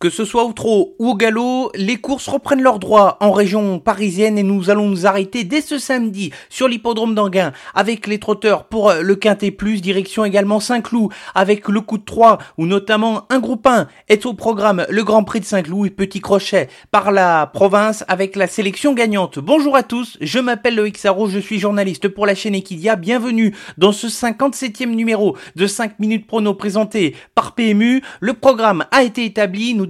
Que ce soit au trot ou au galop, les courses reprennent leurs droits en région parisienne et nous allons nous arrêter dès ce samedi sur l'hippodrome d'Anguin avec les trotteurs pour le Quintet Plus, direction également Saint-Cloud avec le coup de 3 où notamment un groupe 1 est au programme le Grand Prix de Saint-Cloud et petit crochet par la province avec la sélection gagnante. Bonjour à tous, je m'appelle Loïc Sarro, je suis journaliste pour la chaîne Equidia. Bienvenue dans ce 57e numéro de 5 minutes prono présenté par PMU. Le programme a été établi, nous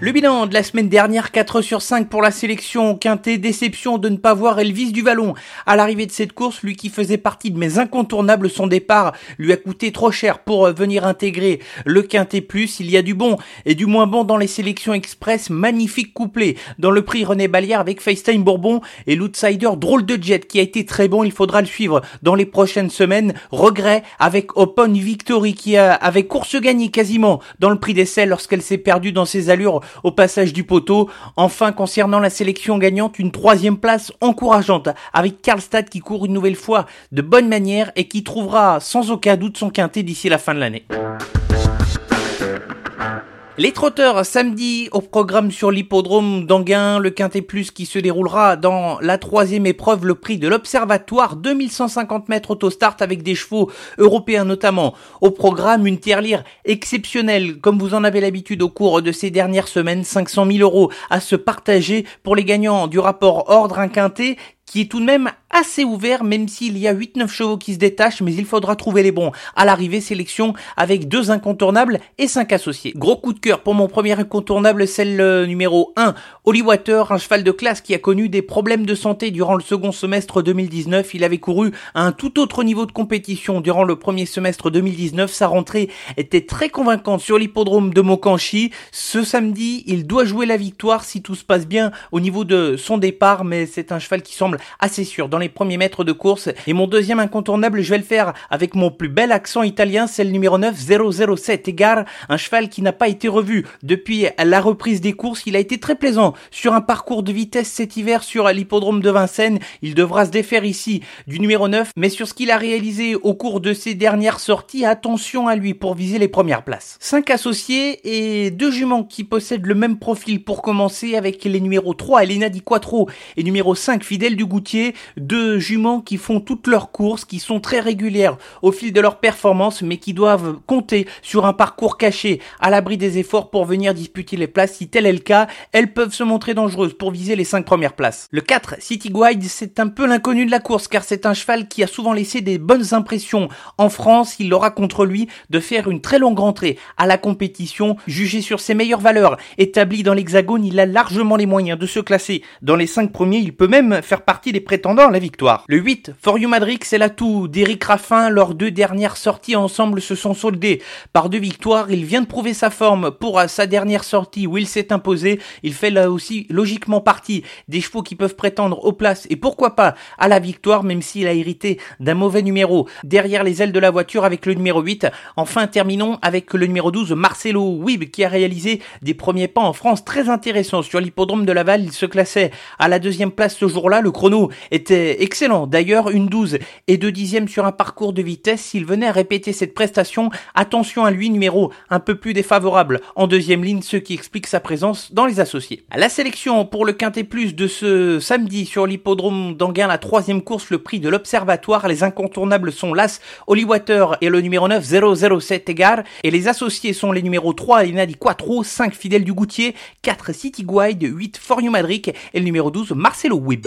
Le bilan de la semaine dernière, 4 sur 5 pour la sélection quintet. Déception de ne pas voir Elvis du Vallon. À l'arrivée de cette course, lui qui faisait partie de mes incontournables, son départ lui a coûté trop cher pour euh, venir intégrer le quintet plus. Il y a du bon et du moins bon dans les sélections express. Magnifique couplet dans le prix René Balière avec FaceTime Bourbon et l'outsider drôle de jet qui a été très bon. Il faudra le suivre dans les prochaines semaines. Regret avec Open Victory qui a, avec course gagnée quasiment dans le prix d'essai lorsqu'elle s'est perdue dans ses allures au passage du poteau. Enfin, concernant la sélection gagnante, une troisième place encourageante avec Karlstad qui court une nouvelle fois de bonne manière et qui trouvera sans aucun doute son quintet d'ici la fin de l'année. Les trotteurs samedi au programme sur l'hippodrome d'Anguin, le Quintet Plus qui se déroulera dans la troisième épreuve, le prix de l'Observatoire, 2150 mètres auto-start avec des chevaux européens notamment. Au programme, une tirelire exceptionnelle, comme vous en avez l'habitude au cours de ces dernières semaines, 500 000 euros à se partager pour les gagnants du rapport Ordre un Quintet qui est tout de même assez ouvert, même s'il y a 8-9 chevaux qui se détachent, mais il faudra trouver les bons. À l'arrivée, sélection avec deux incontournables et cinq associés. Gros coup de cœur pour mon premier incontournable, celle numéro 1, Holly Water, un cheval de classe qui a connu des problèmes de santé durant le second semestre 2019. Il avait couru à un tout autre niveau de compétition durant le premier semestre 2019. Sa rentrée était très convaincante sur l'hippodrome de Mokanchi. Ce samedi, il doit jouer la victoire si tout se passe bien au niveau de son départ, mais c'est un cheval qui semble assez sûr dans les premiers mètres de course. Et mon deuxième incontournable, je vais le faire avec mon plus bel accent italien, c'est le numéro 9, 007 Égard, un cheval qui n'a pas été revu depuis la reprise des courses. Il a été très plaisant sur un parcours de vitesse cet hiver sur l'hippodrome de Vincennes. Il devra se défaire ici du numéro 9, mais sur ce qu'il a réalisé au cours de ses dernières sorties, attention à lui pour viser les premières places. Cinq associés et deux juments qui possèdent le même profil pour commencer avec les numéros 3 Elena Di Quattro et numéro 5 Fidèle du Goutier, deux juments qui font toutes leurs courses, qui sont très régulières au fil de leur performance, mais qui doivent compter sur un parcours caché à l'abri des efforts pour venir disputer les places. Si tel est le cas, elles peuvent se montrer dangereuses pour viser les cinq premières places. Le 4, City Guide, c'est un peu l'inconnu de la course, car c'est un cheval qui a souvent laissé des bonnes impressions en France. Il aura contre lui de faire une très longue rentrée à la compétition. Jugé sur ses meilleures valeurs établies dans l'hexagone, il a largement les moyens de se classer dans les cinq premiers. Il peut même faire partie des prétendants à la victoire. Le 8, For You Madrid, c'est l'atout d'Eric Raffin. Leurs deux dernières sorties ensemble se sont soldées par deux victoires. Il vient de prouver sa forme pour sa dernière sortie où il s'est imposé. Il fait là aussi logiquement partie des chevaux qui peuvent prétendre aux places et pourquoi pas à la victoire même s'il a hérité d'un mauvais numéro derrière les ailes de la voiture avec le numéro 8. Enfin, terminons avec le numéro 12, Marcelo Wib, qui a réalisé des premiers pas en France très intéressants sur l'hippodrome de Laval. Il se classait à la deuxième place ce jour-là. Était excellent. D'ailleurs, une 12 et 2 dixièmes sur un parcours de vitesse. S'il venait à répéter cette prestation, attention à lui, numéro un peu plus défavorable en deuxième ligne, ce qui explique sa présence dans les associés. La sélection pour le Quintet Plus de ce samedi sur l'hippodrome d'Anguin, la troisième course, le prix de l'Observatoire. Les incontournables sont l'As, Water et le numéro 9, 007 Égard. Et les associés sont les numéros 3, Inadi Quattro, 5 Fidèle du Goutier, 4 City Guide, 8 For You Madrid et le numéro 12, Marcelo Wib.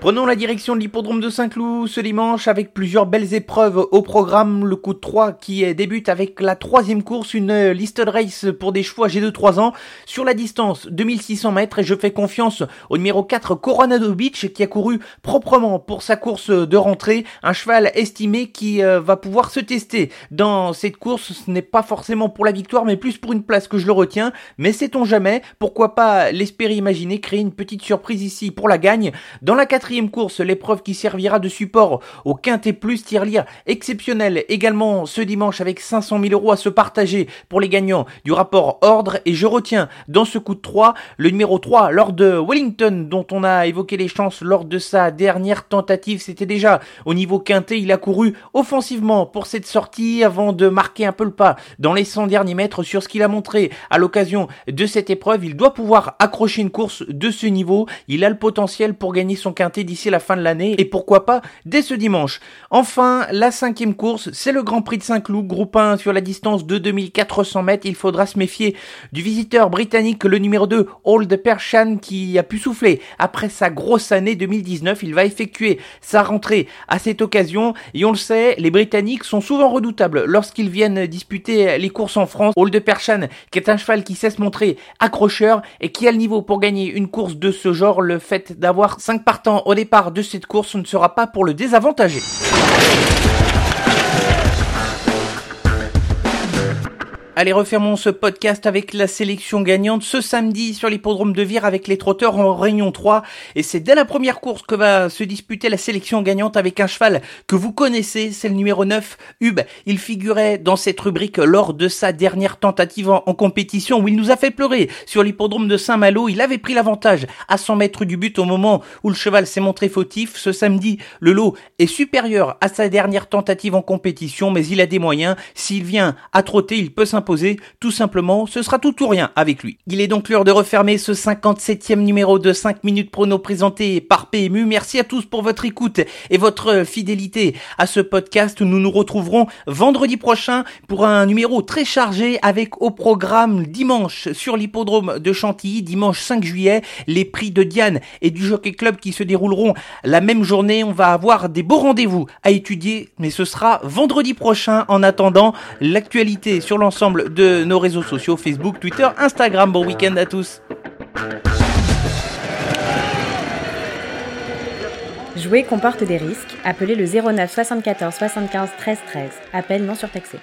Prenons la direction de l'hippodrome de Saint-Cloud ce dimanche avec plusieurs belles épreuves au programme. Le coup de 3 qui débute avec la troisième course, une listed race pour des chevaux âgés de 3 ans sur la distance 2600 mètres et je fais confiance au numéro 4 Coronado Beach qui a couru proprement pour sa course de rentrée. Un cheval estimé qui euh, va pouvoir se tester dans cette course. Ce n'est pas forcément pour la victoire mais plus pour une place que je le retiens. Mais sait-on jamais, pourquoi pas l'espérer imaginer créer une petite surprise ici pour la gagne. Dans la quatrième course, l'épreuve qui servira de support au Quintet Plus tirelire exceptionnel également ce dimanche avec 500 000 euros à se partager pour les gagnants du rapport ordre et je retiens dans ce coup de 3 le numéro 3 lors de Wellington dont on a évoqué les chances lors de sa dernière tentative. C'était déjà au niveau quintet. Il a couru offensivement pour cette sortie avant de marquer un peu le pas dans les 100 derniers mètres sur ce qu'il a montré à l'occasion de cette épreuve. Il doit pouvoir accrocher une course de ce niveau. Il a le potentiel pour gagner son quintet d'ici la fin de l'année et pourquoi pas dès ce dimanche. Enfin, la cinquième course, c'est le Grand Prix de Saint-Cloud, groupe 1 sur la distance de 2400 mètres. Il faudra se méfier du visiteur britannique, le numéro 2, Old Pershan, qui a pu souffler après sa grosse année 2019. Il va effectuer sa rentrée à cette occasion et on le sait, les Britanniques sont souvent redoutables lorsqu'ils viennent disputer les courses en France. Old Pershan, qui est un cheval qui sait se montrer accrocheur et qui a le niveau pour gagner une course de ce genre, le fait d'avoir 5 partants au départ de cette course ne sera pas pour le désavantager. Allez, refermons ce podcast avec la sélection gagnante ce samedi sur l'hippodrome de Vire avec les trotteurs en Réunion 3. Et c'est dès la première course que va se disputer la sélection gagnante avec un cheval que vous connaissez, c'est le numéro 9, Hub. Il figurait dans cette rubrique lors de sa dernière tentative en, compétition où il nous a fait pleurer sur l'hippodrome de Saint-Malo. Il avait pris l'avantage à 100 mètres du but au moment où le cheval s'est montré fautif. Ce samedi, le lot est supérieur à sa dernière tentative en compétition, mais il a des moyens. S'il vient à trotter, il peut s'imposer tout simplement, ce sera tout ou rien avec lui. Il est donc l'heure de refermer ce 57e numéro de 5 minutes prono présenté par PMU. Merci à tous pour votre écoute et votre fidélité à ce podcast. Nous nous retrouverons vendredi prochain pour un numéro très chargé avec au programme dimanche sur l'hippodrome de Chantilly, dimanche 5 juillet, les prix de Diane et du Jockey Club qui se dérouleront la même journée. On va avoir des beaux rendez-vous à étudier, mais ce sera vendredi prochain. En attendant, l'actualité sur de nos réseaux sociaux, Facebook, Twitter, Instagram. Bon week-end à tous. Jouer comporte des risques. Appelez le 09 74 75 13 13. Appel non surtaxé.